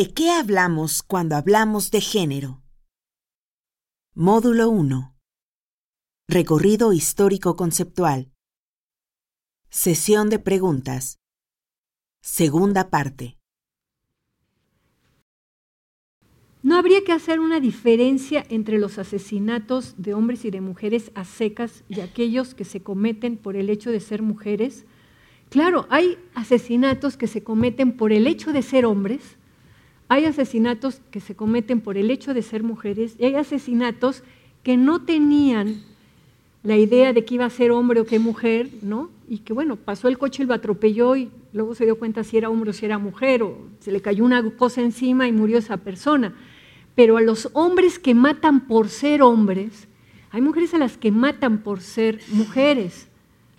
¿De qué hablamos cuando hablamos de género? Módulo 1. Recorrido histórico conceptual. Sesión de preguntas. Segunda parte. ¿No habría que hacer una diferencia entre los asesinatos de hombres y de mujeres a secas y aquellos que se cometen por el hecho de ser mujeres? Claro, hay asesinatos que se cometen por el hecho de ser hombres, hay asesinatos que se cometen por el hecho de ser mujeres y hay asesinatos que no tenían la idea de que iba a ser hombre o que mujer, ¿no? Y que bueno, pasó el coche y lo atropelló y luego se dio cuenta si era hombre o si era mujer, o se le cayó una cosa encima y murió esa persona. Pero a los hombres que matan por ser hombres, hay mujeres a las que matan por ser mujeres.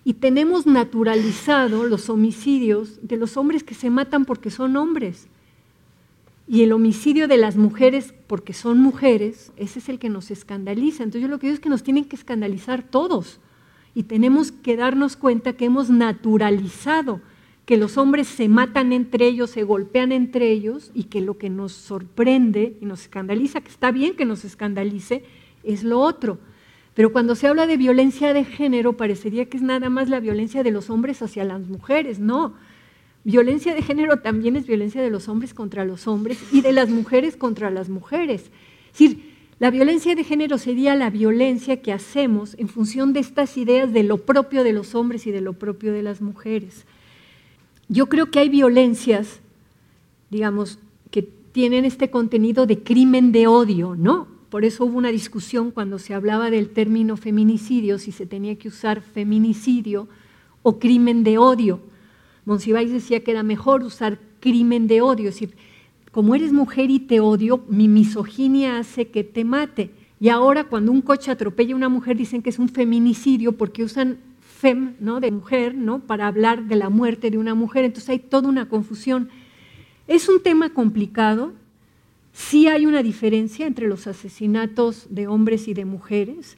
Y tenemos naturalizado los homicidios de los hombres que se matan porque son hombres. Y el homicidio de las mujeres porque son mujeres, ese es el que nos escandaliza. Entonces yo lo que digo es que nos tienen que escandalizar todos. Y tenemos que darnos cuenta que hemos naturalizado que los hombres se matan entre ellos, se golpean entre ellos y que lo que nos sorprende y nos escandaliza, que está bien que nos escandalice, es lo otro. Pero cuando se habla de violencia de género, parecería que es nada más la violencia de los hombres hacia las mujeres. No, violencia de género también es violencia de los hombres contra los hombres y de las mujeres contra las mujeres. Es decir, la violencia de género sería la violencia que hacemos en función de estas ideas de lo propio de los hombres y de lo propio de las mujeres. Yo creo que hay violencias, digamos, que tienen este contenido de crimen de odio, ¿no? Por eso hubo una discusión cuando se hablaba del término feminicidio, si se tenía que usar feminicidio o crimen de odio. Monsiváis decía que era mejor usar crimen de odio, es decir, como eres mujer y te odio, mi misoginia hace que te mate. Y ahora cuando un coche atropella a una mujer dicen que es un feminicidio porque usan fem, ¿no? de mujer, ¿no? para hablar de la muerte de una mujer. Entonces hay toda una confusión. Es un tema complicado. Sí hay una diferencia entre los asesinatos de hombres y de mujeres.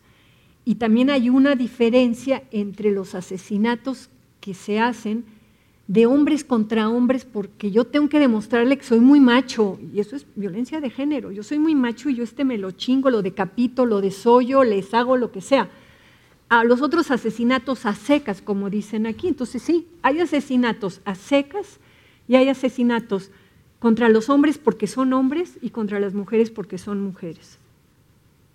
Y también hay una diferencia entre los asesinatos que se hacen de hombres contra hombres porque yo tengo que demostrarle que soy muy macho y eso es violencia de género. Yo soy muy macho y yo este me lo chingo, lo decapito, lo desollo, les hago lo que sea a los otros asesinatos a secas, como dicen aquí. Entonces sí, hay asesinatos a secas y hay asesinatos contra los hombres porque son hombres y contra las mujeres porque son mujeres.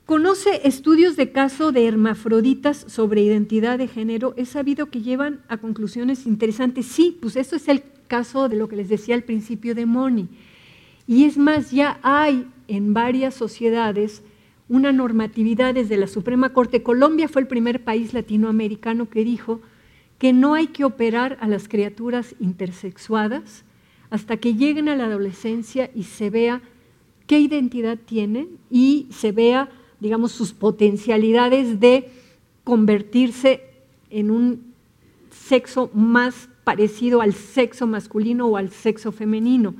Conoce estudios de caso de hermafroditas sobre identidad de género. He sabido que llevan a conclusiones interesantes. Sí, pues esto es el caso de lo que les decía al principio de Moni. Y es más, ya hay en varias sociedades una normatividad desde la Suprema Corte. Colombia fue el primer país latinoamericano que dijo que no hay que operar a las criaturas intersexuadas hasta que lleguen a la adolescencia y se vea qué identidad tienen y se vea, digamos, sus potencialidades de convertirse en un sexo más parecido al sexo masculino o al sexo femenino.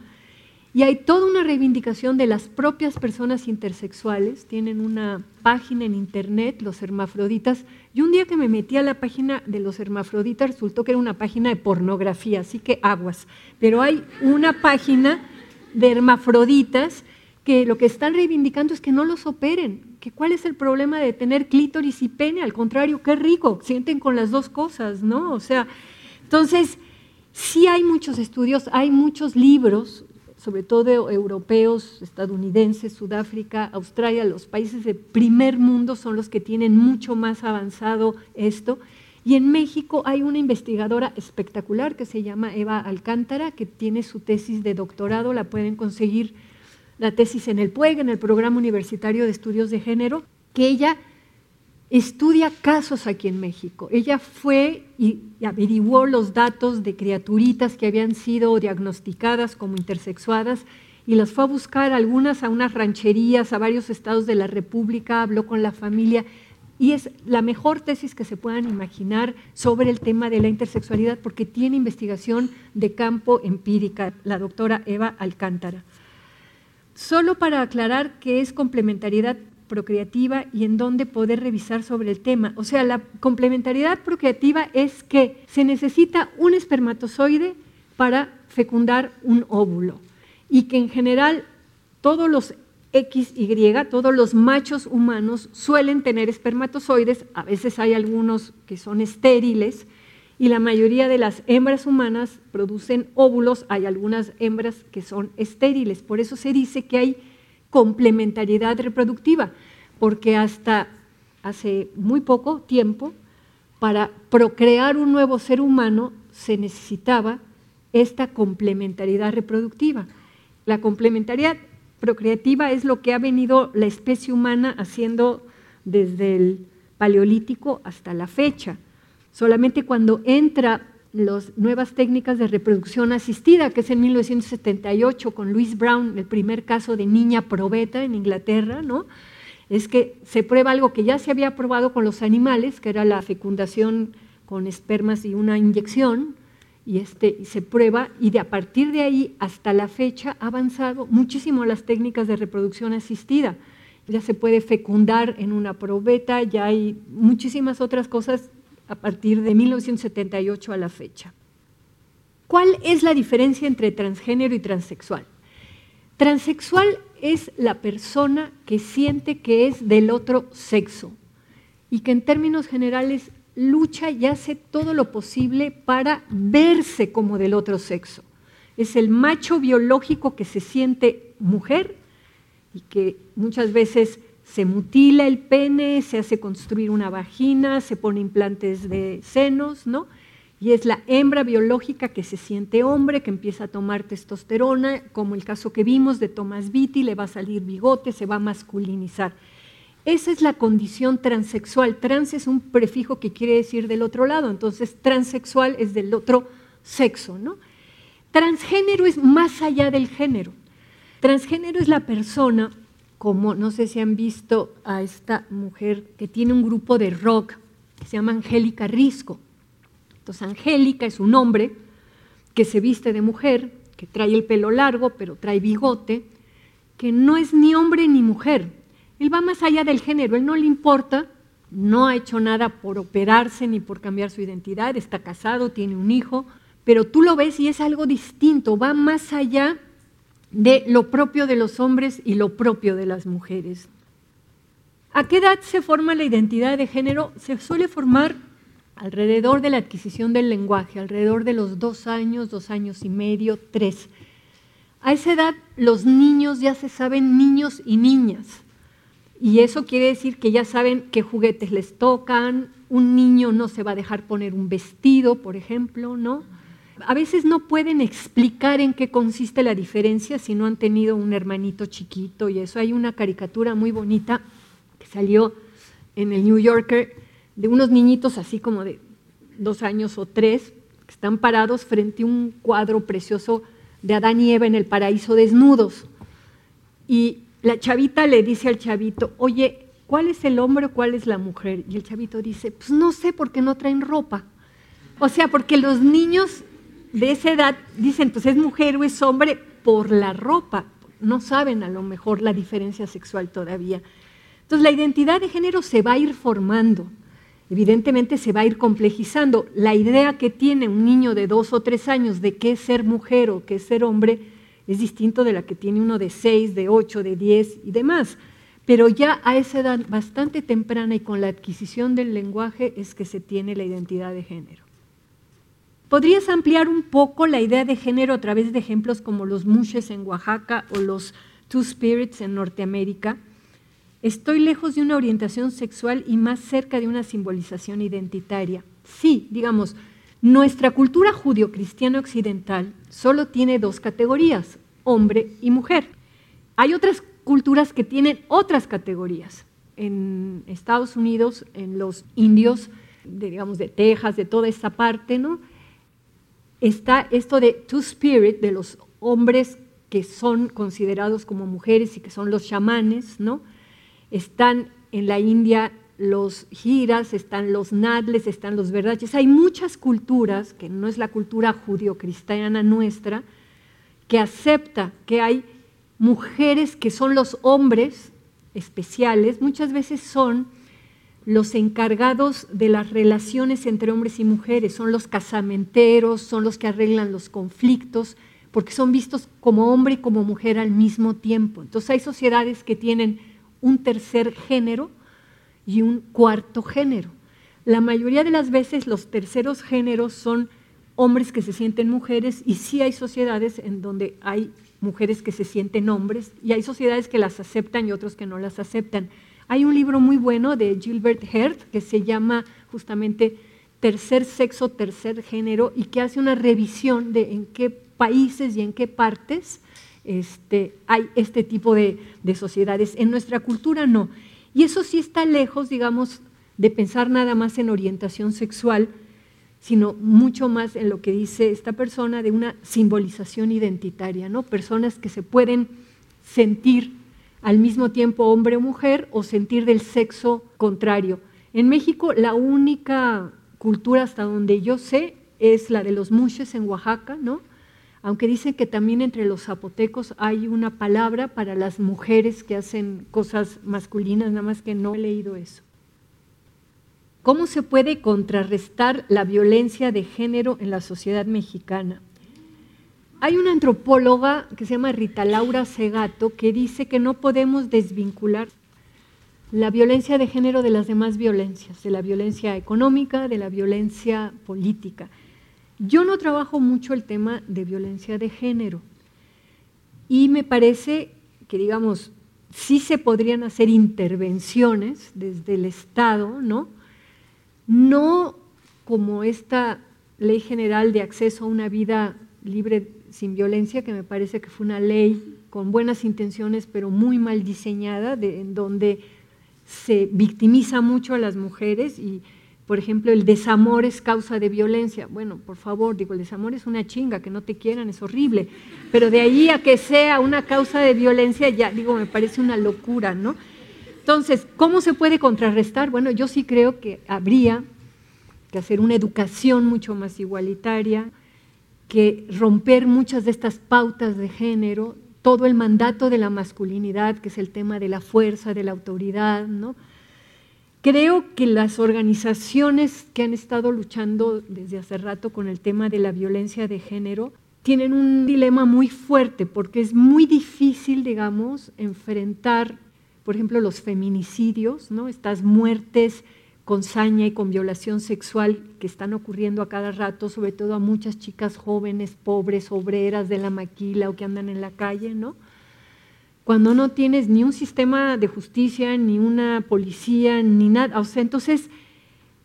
Y hay toda una reivindicación de las propias personas intersexuales. Tienen una página en internet, los hermafroditas. Y un día que me metí a la página de los hermafroditas, resultó que era una página de pornografía, así que aguas. Pero hay una página de hermafroditas que lo que están reivindicando es que no los operen. Que ¿Cuál es el problema de tener clítoris y pene? Al contrario, qué rico, sienten con las dos cosas, ¿no? O sea, entonces, sí hay muchos estudios, hay muchos libros sobre todo europeos, estadounidenses, Sudáfrica, Australia, los países de primer mundo son los que tienen mucho más avanzado esto. Y en México hay una investigadora espectacular que se llama Eva Alcántara, que tiene su tesis de doctorado, la pueden conseguir la tesis en el PUEG, en el Programa Universitario de Estudios de Género, que ella estudia casos aquí en México. Ella fue y averiguó los datos de criaturitas que habían sido diagnosticadas como intersexuadas y las fue a buscar algunas a unas rancherías, a varios estados de la República, habló con la familia y es la mejor tesis que se puedan imaginar sobre el tema de la intersexualidad porque tiene investigación de campo empírica, la doctora Eva Alcántara. Solo para aclarar qué es complementariedad procreativa y en dónde poder revisar sobre el tema. O sea, la complementariedad procreativa es que se necesita un espermatozoide para fecundar un óvulo. y que en general todos los XY, todos los machos humanos suelen tener espermatozoides, a veces hay algunos que son estériles, y la mayoría de las hembras humanas producen óvulos, hay algunas hembras que son estériles, por eso se dice que hay complementariedad reproductiva, porque hasta hace muy poco tiempo, para procrear un nuevo ser humano se necesitaba esta complementariedad reproductiva. La complementariedad procreativa es lo que ha venido la especie humana haciendo desde el paleolítico hasta la fecha. Solamente cuando entra las nuevas técnicas de reproducción asistida, que es en 1978 con Louise Brown, el primer caso de niña probeta en Inglaterra, ¿no? es que se prueba algo que ya se había probado con los animales, que era la fecundación con espermas y una inyección, y, este, y se prueba, y de a partir de ahí hasta la fecha ha avanzado muchísimo las técnicas de reproducción asistida. Ya se puede fecundar en una probeta, ya hay muchísimas otras cosas a partir de 1978 a la fecha. ¿Cuál es la diferencia entre transgénero y transexual? Transexual es la persona que siente que es del otro sexo y que en términos generales lucha y hace todo lo posible para verse como del otro sexo. Es el macho biológico que se siente mujer y que muchas veces se mutila el pene, se hace construir una vagina, se pone implantes de senos, ¿no? Y es la hembra biológica que se siente hombre, que empieza a tomar testosterona, como el caso que vimos de Thomas Vitti, le va a salir bigote, se va a masculinizar. Esa es la condición transexual. Trans es un prefijo que quiere decir del otro lado, entonces transexual es del otro sexo, ¿no? Transgénero es más allá del género. Transgénero es la persona como no sé si han visto a esta mujer que tiene un grupo de rock que se llama Angélica Risco. Entonces, Angélica es un hombre que se viste de mujer, que trae el pelo largo, pero trae bigote, que no es ni hombre ni mujer. Él va más allá del género, él no le importa, no ha hecho nada por operarse ni por cambiar su identidad, está casado, tiene un hijo, pero tú lo ves y es algo distinto, va más allá de lo propio de los hombres y lo propio de las mujeres. ¿A qué edad se forma la identidad de género? Se suele formar alrededor de la adquisición del lenguaje, alrededor de los dos años, dos años y medio, tres. A esa edad los niños ya se saben niños y niñas. Y eso quiere decir que ya saben qué juguetes les tocan. Un niño no se va a dejar poner un vestido, por ejemplo, ¿no? A veces no pueden explicar en qué consiste la diferencia si no han tenido un hermanito chiquito y eso. Hay una caricatura muy bonita que salió en el New Yorker de unos niñitos así como de dos años o tres que están parados frente a un cuadro precioso de Adán y Eva en el paraíso desnudos. Y la chavita le dice al chavito, oye, ¿cuál es el hombre o cuál es la mujer? Y el chavito dice, pues no sé porque no traen ropa. O sea, porque los niños de esa edad dicen, pues es mujer o es hombre por la ropa. No saben a lo mejor la diferencia sexual todavía. Entonces la identidad de género se va a ir formando. Evidentemente se va a ir complejizando. La idea que tiene un niño de dos o tres años de qué es ser mujer o qué es ser hombre es distinto de la que tiene uno de seis, de ocho, de diez y demás. Pero ya a esa edad bastante temprana y con la adquisición del lenguaje es que se tiene la identidad de género. ¿Podrías ampliar un poco la idea de género a través de ejemplos como los mushes en Oaxaca o los Two Spirits en Norteamérica? Estoy lejos de una orientación sexual y más cerca de una simbolización identitaria. Sí, digamos, nuestra cultura judio-cristiana occidental solo tiene dos categorías, hombre y mujer. Hay otras culturas que tienen otras categorías. En Estados Unidos, en los indios, digamos, de Texas, de toda esta parte, ¿no? Está esto de Two Spirit, de los hombres que son considerados como mujeres y que son los chamanes, ¿no? Están en la India los giras, están los nadles, están los verdaches. Hay muchas culturas, que no es la cultura judío-cristiana nuestra, que acepta que hay mujeres que son los hombres especiales, muchas veces son los encargados de las relaciones entre hombres y mujeres, son los casamenteros, son los que arreglan los conflictos, porque son vistos como hombre y como mujer al mismo tiempo. Entonces hay sociedades que tienen un tercer género y un cuarto género. La mayoría de las veces los terceros géneros son hombres que se sienten mujeres y sí hay sociedades en donde hay mujeres que se sienten hombres y hay sociedades que las aceptan y otros que no las aceptan. Hay un libro muy bueno de Gilbert Hert que se llama justamente Tercer Sexo, Tercer Género y que hace una revisión de en qué países y en qué partes este, hay este tipo de, de sociedades. En nuestra cultura no. Y eso sí está lejos, digamos, de pensar nada más en orientación sexual, sino mucho más en lo que dice esta persona de una simbolización identitaria, ¿no? Personas que se pueden sentir al mismo tiempo hombre o mujer o sentir del sexo contrario. En México la única cultura hasta donde yo sé es la de los muches en Oaxaca, ¿no? Aunque dicen que también entre los zapotecos hay una palabra para las mujeres que hacen cosas masculinas, nada más que no he leído eso. ¿Cómo se puede contrarrestar la violencia de género en la sociedad mexicana? Hay una antropóloga que se llama Rita Laura Segato que dice que no podemos desvincular la violencia de género de las demás violencias, de la violencia económica, de la violencia política. Yo no trabajo mucho el tema de violencia de género y me parece que, digamos, sí se podrían hacer intervenciones desde el Estado, ¿no? no como esta ley general de acceso a una vida libre sin violencia, que me parece que fue una ley con buenas intenciones, pero muy mal diseñada, en donde se victimiza mucho a las mujeres y, por ejemplo, el desamor es causa de violencia. Bueno, por favor, digo, el desamor es una chinga, que no te quieran, es horrible, pero de ahí a que sea una causa de violencia, ya digo, me parece una locura, ¿no? Entonces, ¿cómo se puede contrarrestar? Bueno, yo sí creo que habría que hacer una educación mucho más igualitaria, que romper muchas de estas pautas de género, todo el mandato de la masculinidad, que es el tema de la fuerza, de la autoridad, ¿no? Creo que las organizaciones que han estado luchando desde hace rato con el tema de la violencia de género tienen un dilema muy fuerte porque es muy difícil, digamos, enfrentar por ejemplo, los feminicidios, ¿no? estas muertes con saña y con violación sexual que están ocurriendo a cada rato, sobre todo a muchas chicas jóvenes, pobres, obreras de la maquila o que andan en la calle, ¿no? Cuando no tienes ni un sistema de justicia, ni una policía, ni nada, entonces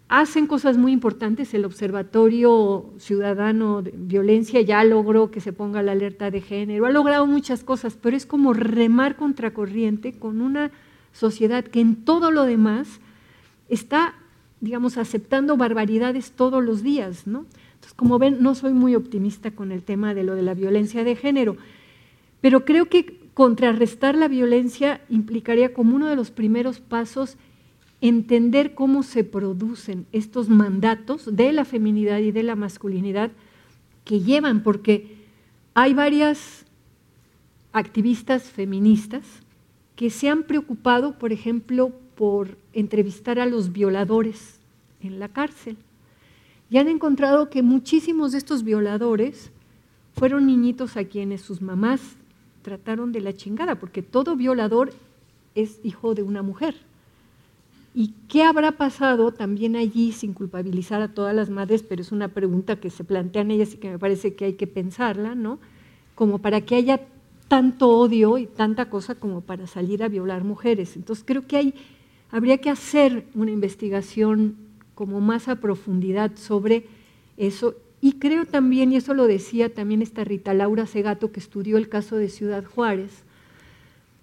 hacen cosas muy importantes. El Observatorio Ciudadano de Violencia ya logró que se ponga la alerta de género, ha logrado muchas cosas, pero es como remar contracorriente con una sociedad que en todo lo demás está, digamos, aceptando barbaridades todos los días, ¿no? Entonces, como ven, no soy muy optimista con el tema de lo de la violencia de género, pero creo que contrarrestar la violencia implicaría como uno de los primeros pasos entender cómo se producen estos mandatos de la feminidad y de la masculinidad que llevan, porque hay varias activistas feministas que se han preocupado, por ejemplo, por entrevistar a los violadores en la cárcel. Y han encontrado que muchísimos de estos violadores fueron niñitos a quienes sus mamás trataron de la chingada, porque todo violador es hijo de una mujer. ¿Y qué habrá pasado también allí sin culpabilizar a todas las madres? Pero es una pregunta que se plantean ellas y que me parece que hay que pensarla, ¿no? Como para que haya tanto odio y tanta cosa como para salir a violar mujeres. Entonces creo que hay, habría que hacer una investigación como más a profundidad sobre eso. Y creo también, y eso lo decía también esta Rita Laura Segato, que estudió el caso de Ciudad Juárez,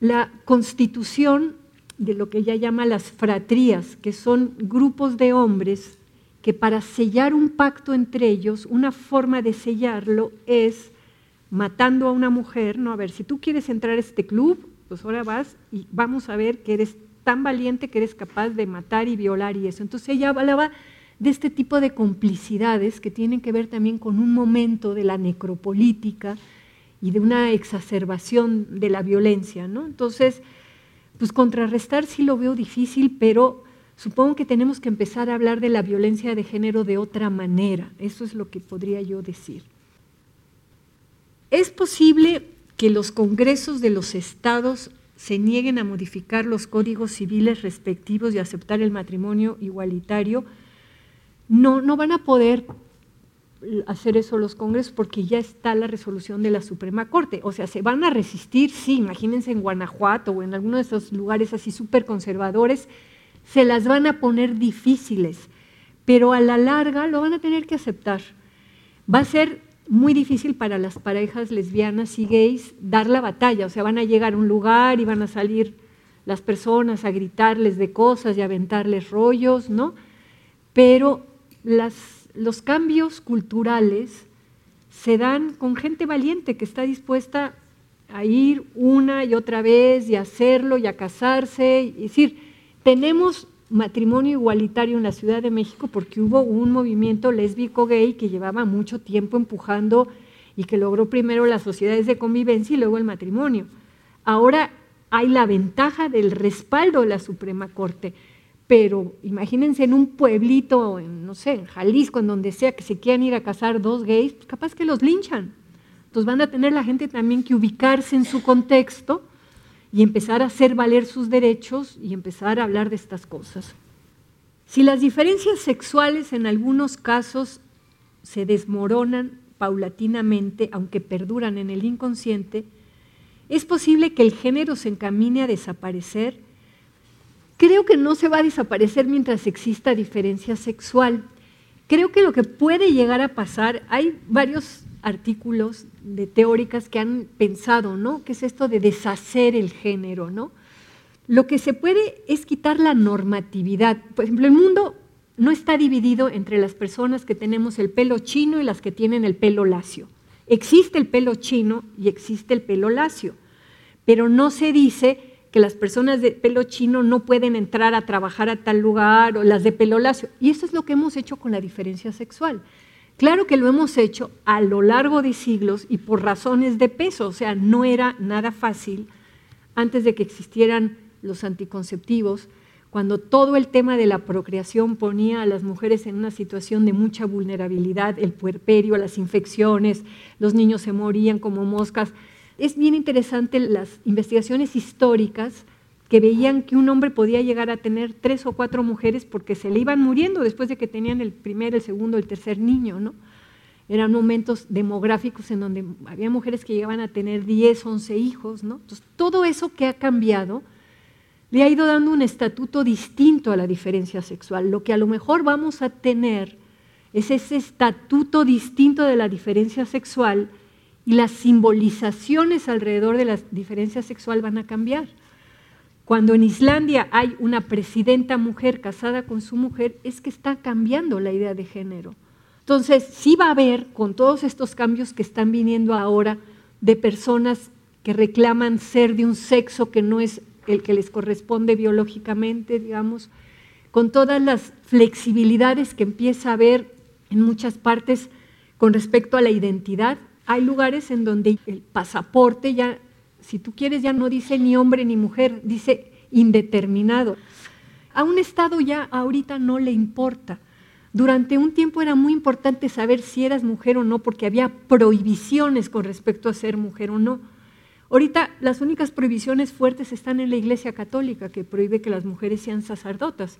la constitución de lo que ella llama las fratrías, que son grupos de hombres que para sellar un pacto entre ellos, una forma de sellarlo es matando a una mujer, no, a ver, si tú quieres entrar a este club, pues ahora vas y vamos a ver que eres tan valiente que eres capaz de matar y violar y eso. Entonces ella hablaba de este tipo de complicidades que tienen que ver también con un momento de la necropolítica y de una exacerbación de la violencia, ¿no? Entonces, pues contrarrestar sí lo veo difícil, pero supongo que tenemos que empezar a hablar de la violencia de género de otra manera. Eso es lo que podría yo decir. Es posible que los congresos de los estados se nieguen a modificar los códigos civiles respectivos y aceptar el matrimonio igualitario, no, no van a poder hacer eso los congresos porque ya está la resolución de la Suprema Corte. O sea, se van a resistir, sí, imagínense en Guanajuato o en alguno de esos lugares así súper conservadores, se las van a poner difíciles, pero a la larga lo van a tener que aceptar. Va a ser muy difícil para las parejas lesbianas y gays dar la batalla, o sea, van a llegar a un lugar y van a salir las personas a gritarles de cosas y aventarles rollos, ¿no? Pero los cambios culturales se dan con gente valiente que está dispuesta a ir una y otra vez y a hacerlo y a casarse. Es decir, tenemos matrimonio igualitario en la Ciudad de México porque hubo un movimiento lésbico gay que llevaba mucho tiempo empujando y que logró primero las sociedades de convivencia y luego el matrimonio. Ahora hay la ventaja del respaldo de la Suprema Corte, pero imagínense en un pueblito, en, no sé, en Jalisco, en donde sea que se quieran ir a casar dos gays, pues capaz que los linchan. Entonces van a tener la gente también que ubicarse en su contexto y empezar a hacer valer sus derechos y empezar a hablar de estas cosas. Si las diferencias sexuales en algunos casos se desmoronan paulatinamente, aunque perduran en el inconsciente, es posible que el género se encamine a desaparecer. Creo que no se va a desaparecer mientras exista diferencia sexual. Creo que lo que puede llegar a pasar, hay varios artículos de teóricas que han pensado, ¿no? ¿Qué es esto de deshacer el género, ¿no? Lo que se puede es quitar la normatividad. Por ejemplo, el mundo no está dividido entre las personas que tenemos el pelo chino y las que tienen el pelo lacio. Existe el pelo chino y existe el pelo lacio, pero no se dice que las personas de pelo chino no pueden entrar a trabajar a tal lugar o las de pelo lacio. Y eso es lo que hemos hecho con la diferencia sexual. Claro que lo hemos hecho a lo largo de siglos y por razones de peso, o sea, no era nada fácil antes de que existieran los anticonceptivos, cuando todo el tema de la procreación ponía a las mujeres en una situación de mucha vulnerabilidad, el puerperio, las infecciones, los niños se morían como moscas. Es bien interesante las investigaciones históricas que veían que un hombre podía llegar a tener tres o cuatro mujeres porque se le iban muriendo después de que tenían el primer, el segundo, el tercer niño, ¿no? Eran momentos demográficos en donde había mujeres que llegaban a tener 10, 11 hijos, ¿no? Entonces, todo eso que ha cambiado le ha ido dando un estatuto distinto a la diferencia sexual. Lo que a lo mejor vamos a tener es ese estatuto distinto de la diferencia sexual y las simbolizaciones alrededor de la diferencia sexual van a cambiar. Cuando en Islandia hay una presidenta mujer casada con su mujer, es que está cambiando la idea de género. Entonces, sí va a haber, con todos estos cambios que están viniendo ahora, de personas que reclaman ser de un sexo que no es el que les corresponde biológicamente, digamos, con todas las flexibilidades que empieza a haber en muchas partes con respecto a la identidad. Hay lugares en donde el pasaporte ya si tú quieres, ya no dice ni hombre ni mujer, dice indeterminado. A un Estado ya ahorita no le importa. Durante un tiempo era muy importante saber si eras mujer o no, porque había prohibiciones con respecto a ser mujer o no. Ahorita las únicas prohibiciones fuertes están en la Iglesia Católica, que prohíbe que las mujeres sean sacerdotas,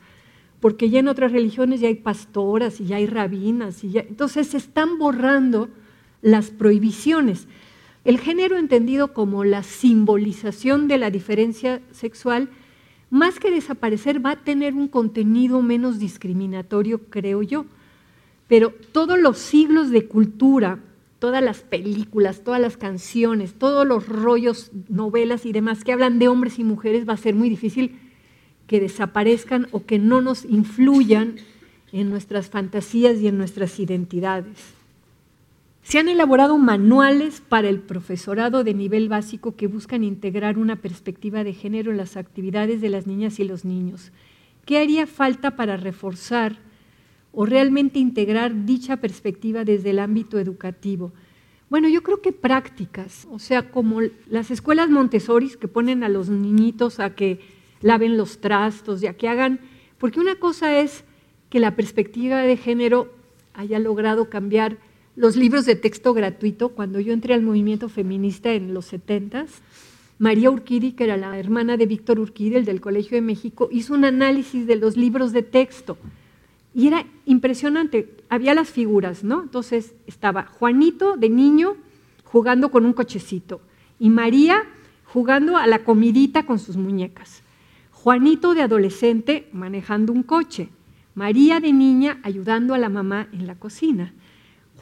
porque ya en otras religiones ya hay pastoras y ya hay rabinas, y ya, entonces se están borrando las prohibiciones. El género entendido como la simbolización de la diferencia sexual, más que desaparecer, va a tener un contenido menos discriminatorio, creo yo. Pero todos los siglos de cultura, todas las películas, todas las canciones, todos los rollos, novelas y demás que hablan de hombres y mujeres, va a ser muy difícil que desaparezcan o que no nos influyan en nuestras fantasías y en nuestras identidades. Se han elaborado manuales para el profesorado de nivel básico que buscan integrar una perspectiva de género en las actividades de las niñas y los niños. ¿Qué haría falta para reforzar o realmente integrar dicha perspectiva desde el ámbito educativo? Bueno, yo creo que prácticas, o sea, como las escuelas Montessori que ponen a los niñitos a que laven los trastos y a que hagan, porque una cosa es que la perspectiva de género haya logrado cambiar los libros de texto gratuito. Cuando yo entré al movimiento feminista en los 70 María Urquidi, que era la hermana de Víctor Urquidi, el del Colegio de México, hizo un análisis de los libros de texto. Y era impresionante. Había las figuras, ¿no? Entonces estaba Juanito de niño jugando con un cochecito y María jugando a la comidita con sus muñecas. Juanito de adolescente manejando un coche. María de niña ayudando a la mamá en la cocina.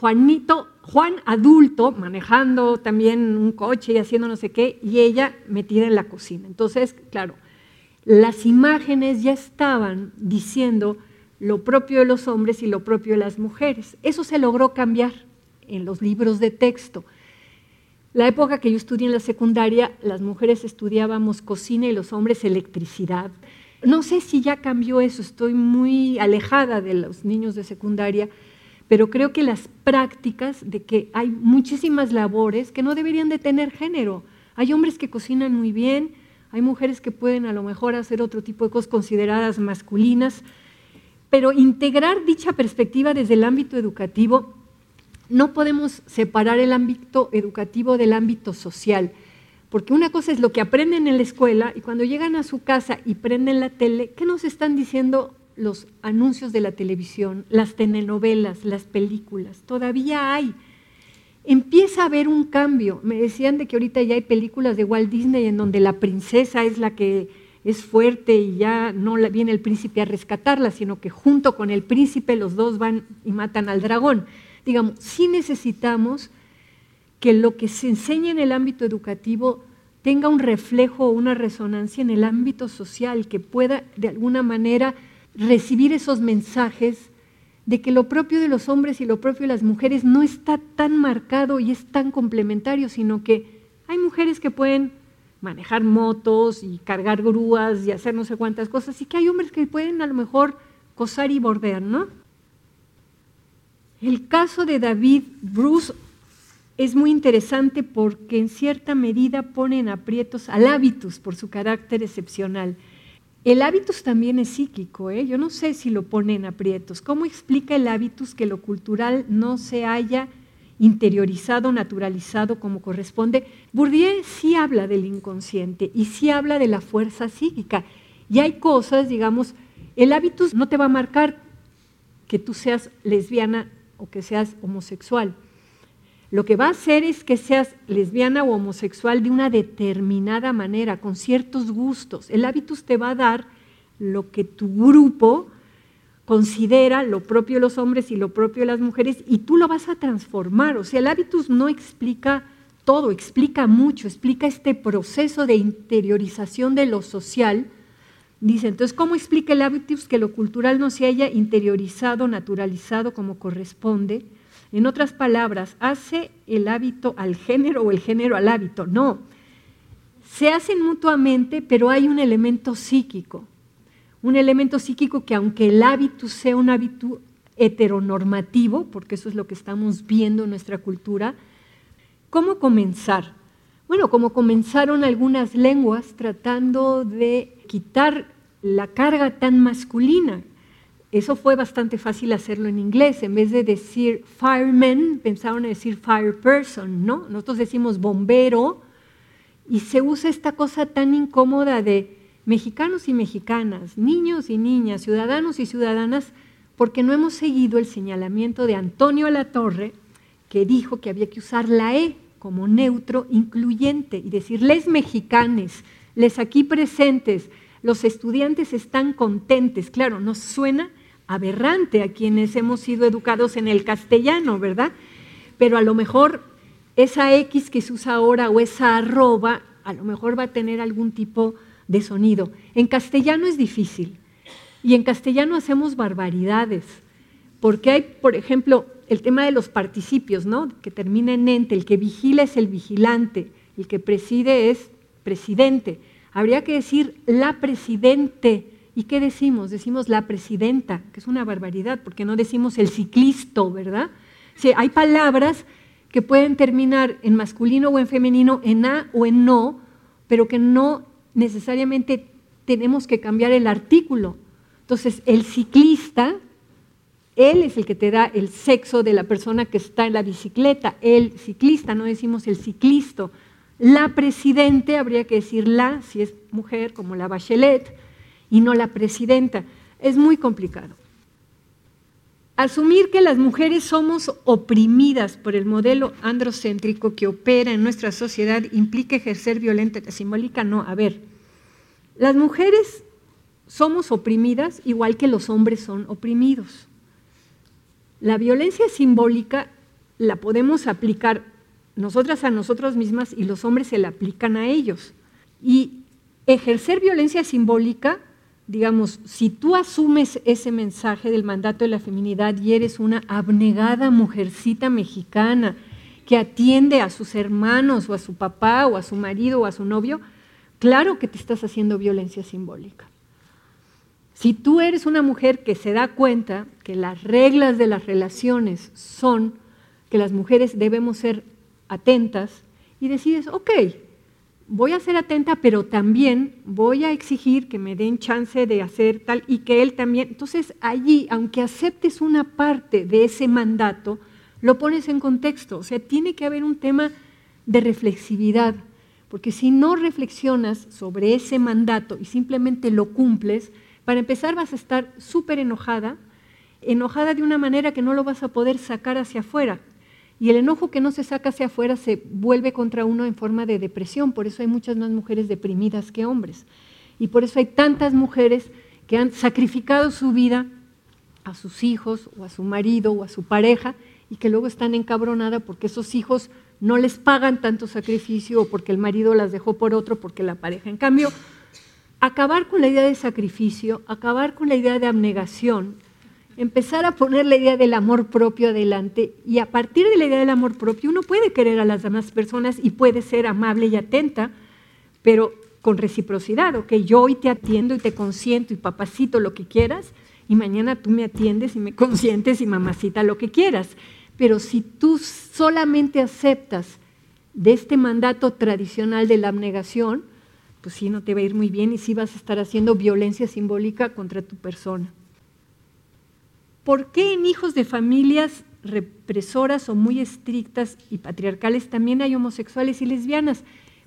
Juanito, Juan adulto manejando también un coche y haciendo no sé qué, y ella metida en la cocina. Entonces, claro, las imágenes ya estaban diciendo lo propio de los hombres y lo propio de las mujeres. Eso se logró cambiar en los libros de texto. La época que yo estudié en la secundaria, las mujeres estudiábamos cocina y los hombres electricidad. No sé si ya cambió eso, estoy muy alejada de los niños de secundaria, pero creo que las prácticas de que hay muchísimas labores que no deberían de tener género. Hay hombres que cocinan muy bien, hay mujeres que pueden a lo mejor hacer otro tipo de cosas consideradas masculinas, pero integrar dicha perspectiva desde el ámbito educativo, no podemos separar el ámbito educativo del ámbito social, porque una cosa es lo que aprenden en la escuela y cuando llegan a su casa y prenden la tele, ¿qué nos están diciendo los anuncios de la televisión, las telenovelas, las películas? Todavía hay. Empieza a haber un cambio. Me decían de que ahorita ya hay películas de Walt Disney en donde la princesa es la que es fuerte y ya no viene el príncipe a rescatarla, sino que junto con el príncipe los dos van y matan al dragón. Digamos, sí necesitamos que lo que se enseña en el ámbito educativo tenga un reflejo o una resonancia en el ámbito social, que pueda de alguna manera recibir esos mensajes de que lo propio de los hombres y lo propio de las mujeres no está tan marcado y es tan complementario, sino que hay mujeres que pueden manejar motos y cargar grúas y hacer no sé cuántas cosas, y que hay hombres que pueden a lo mejor cosar y bordear, ¿no? El caso de David Bruce es muy interesante porque en cierta medida pone en aprietos al hábitus por su carácter excepcional. El hábitus también es psíquico, ¿eh? yo no sé si lo pone en aprietos. ¿Cómo explica el hábitus que lo cultural no se haya interiorizado, naturalizado como corresponde. Bourdieu sí habla del inconsciente y sí habla de la fuerza psíquica. Y hay cosas, digamos, el hábitus no te va a marcar que tú seas lesbiana o que seas homosexual. Lo que va a hacer es que seas lesbiana o homosexual de una determinada manera, con ciertos gustos. El hábitus te va a dar lo que tu grupo considera lo propio de los hombres y lo propio de las mujeres y tú lo vas a transformar. O sea, el hábitus no explica todo, explica mucho, explica este proceso de interiorización de lo social. Dice, entonces, ¿cómo explica el hábitus que lo cultural no se haya interiorizado, naturalizado como corresponde? En otras palabras, ¿hace el hábito al género o el género al hábito? No. Se hacen mutuamente, pero hay un elemento psíquico un elemento psíquico que aunque el hábito sea un hábito heteronormativo, porque eso es lo que estamos viendo en nuestra cultura, ¿cómo comenzar? Bueno, como comenzaron algunas lenguas tratando de quitar la carga tan masculina. Eso fue bastante fácil hacerlo en inglés. En vez de decir fireman, pensaron en decir fireperson, ¿no? Nosotros decimos bombero y se usa esta cosa tan incómoda de mexicanos y mexicanas, niños y niñas, ciudadanos y ciudadanas, porque no hemos seguido el señalamiento de Antonio Latorre, que dijo que había que usar la E como neutro incluyente y decir, les mexicanes, les aquí presentes, los estudiantes están contentes. Claro, nos suena aberrante a quienes hemos sido educados en el castellano, ¿verdad? Pero a lo mejor esa X que se usa ahora o esa arroba, a lo mejor va a tener algún tipo de sonido. En castellano es difícil y en castellano hacemos barbaridades, porque hay, por ejemplo, el tema de los participios, ¿no? que termina en ente, el que vigila es el vigilante, el que preside es presidente. Habría que decir la presidente. ¿Y qué decimos? Decimos la presidenta, que es una barbaridad, porque no decimos el ciclista, ¿verdad? Si hay palabras que pueden terminar en masculino o en femenino, en a o en no, pero que no necesariamente tenemos que cambiar el artículo. Entonces, el ciclista Él es el que te da el sexo de la persona que está en la bicicleta, el ciclista, no decimos el ciclista. La presidente, habría que decir la, si es mujer, como la Bachelet, y no la presidenta. Es muy complicado. Asumir que las mujeres somos oprimidas por el modelo androcéntrico que opera en nuestra sociedad implica ejercer violencia simbólica. No, a ver, las mujeres somos oprimidas igual que los hombres son oprimidos. La violencia simbólica la podemos aplicar nosotras a nosotras mismas y los hombres se la aplican a ellos. Y ejercer violencia simbólica digamos, si tú asumes ese mensaje del mandato de la feminidad y eres una abnegada mujercita mexicana que atiende a sus hermanos o a su papá o a su marido o a su novio, claro que te estás haciendo violencia simbólica. Si tú eres una mujer que se da cuenta que las reglas de las relaciones son que las mujeres debemos ser atentas y decides, ok, voy a ser atenta, pero también voy a exigir que me den chance de hacer tal y que él también. Entonces allí, aunque aceptes una parte de ese mandato, lo pones en contexto. O sea, tiene que haber un tema de reflexividad, porque si no reflexionas sobre ese mandato y simplemente lo cumples, para empezar vas a estar súper enojada, enojada de una manera que no lo vas a poder sacar hacia afuera. Y el enojo que no se saca hacia afuera se vuelve contra uno en forma de depresión. Por eso hay muchas más mujeres deprimidas que hombres. Y por eso hay tantas mujeres que han sacrificado su vida a sus hijos o a su marido o a su pareja y que luego están encabronadas porque esos hijos no les pagan tanto sacrificio o porque el marido las dejó por otro, porque la pareja. En cambio, acabar con la idea de sacrificio, acabar con la idea de abnegación, empezar a poner la idea del amor propio adelante y a partir de la idea del amor propio uno puede querer a las demás personas y puede ser amable y atenta, pero con reciprocidad, ok, yo hoy te atiendo y te consiento y papacito lo que quieras y mañana tú me atiendes y me consientes y mamacita lo que quieras. Pero si tú solamente aceptas de este mandato tradicional de la abnegación, pues sí, no te va a ir muy bien y sí vas a estar haciendo violencia simbólica contra tu persona. ¿Por qué en hijos de familias represoras o muy estrictas y patriarcales también hay homosexuales y lesbianas?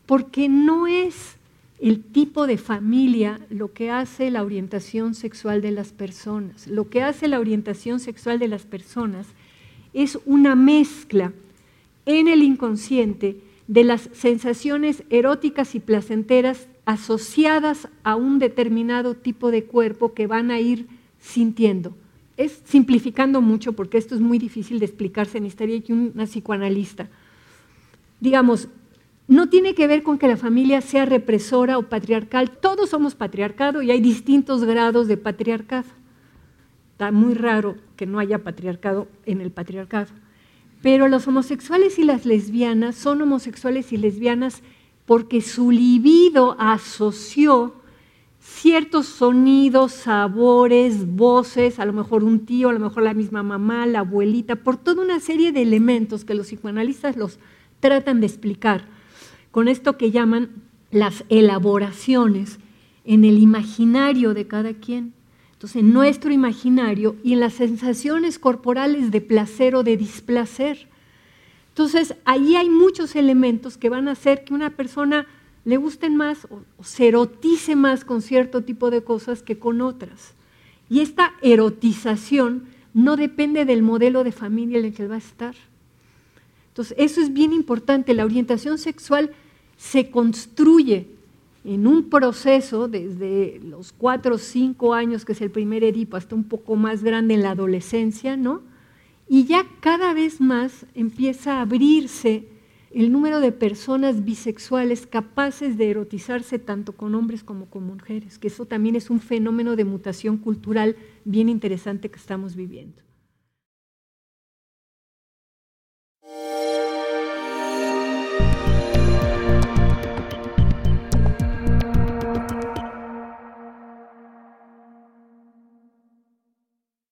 Porque no es el tipo de familia lo que hace la orientación sexual de las personas. Lo que hace la orientación sexual de las personas es una mezcla en el inconsciente de las sensaciones eróticas y placenteras asociadas a un determinado tipo de cuerpo que van a ir sintiendo es simplificando mucho porque esto es muy difícil de explicarse, necesitaría que una psicoanalista. Digamos, no tiene que ver con que la familia sea represora o patriarcal, todos somos patriarcado y hay distintos grados de patriarcado. Está muy raro que no haya patriarcado en el patriarcado. Pero los homosexuales y las lesbianas son homosexuales y lesbianas porque su libido asoció ciertos sonidos, sabores, voces, a lo mejor un tío, a lo mejor la misma mamá, la abuelita, por toda una serie de elementos que los psicoanalistas los tratan de explicar con esto que llaman las elaboraciones en el imaginario de cada quien. Entonces, en nuestro imaginario y en las sensaciones corporales de placer o de displacer. Entonces, ahí hay muchos elementos que van a hacer que una persona le gusten más o, se erotice más con cierto tipo de cosas que con otras. Y esta erotización no depende del modelo de familia en el que él va a estar. Entonces, eso es bien importante. La orientación sexual se construye en un proceso desde los cuatro o cinco años, que es el primer Edipo, hasta un poco más grande en la adolescencia, ¿no? Y ya cada vez más empieza a abrirse el número de personas bisexuales capaces de erotizarse tanto con hombres como con mujeres, que eso también es un fenómeno de mutación cultural bien interesante que estamos viviendo.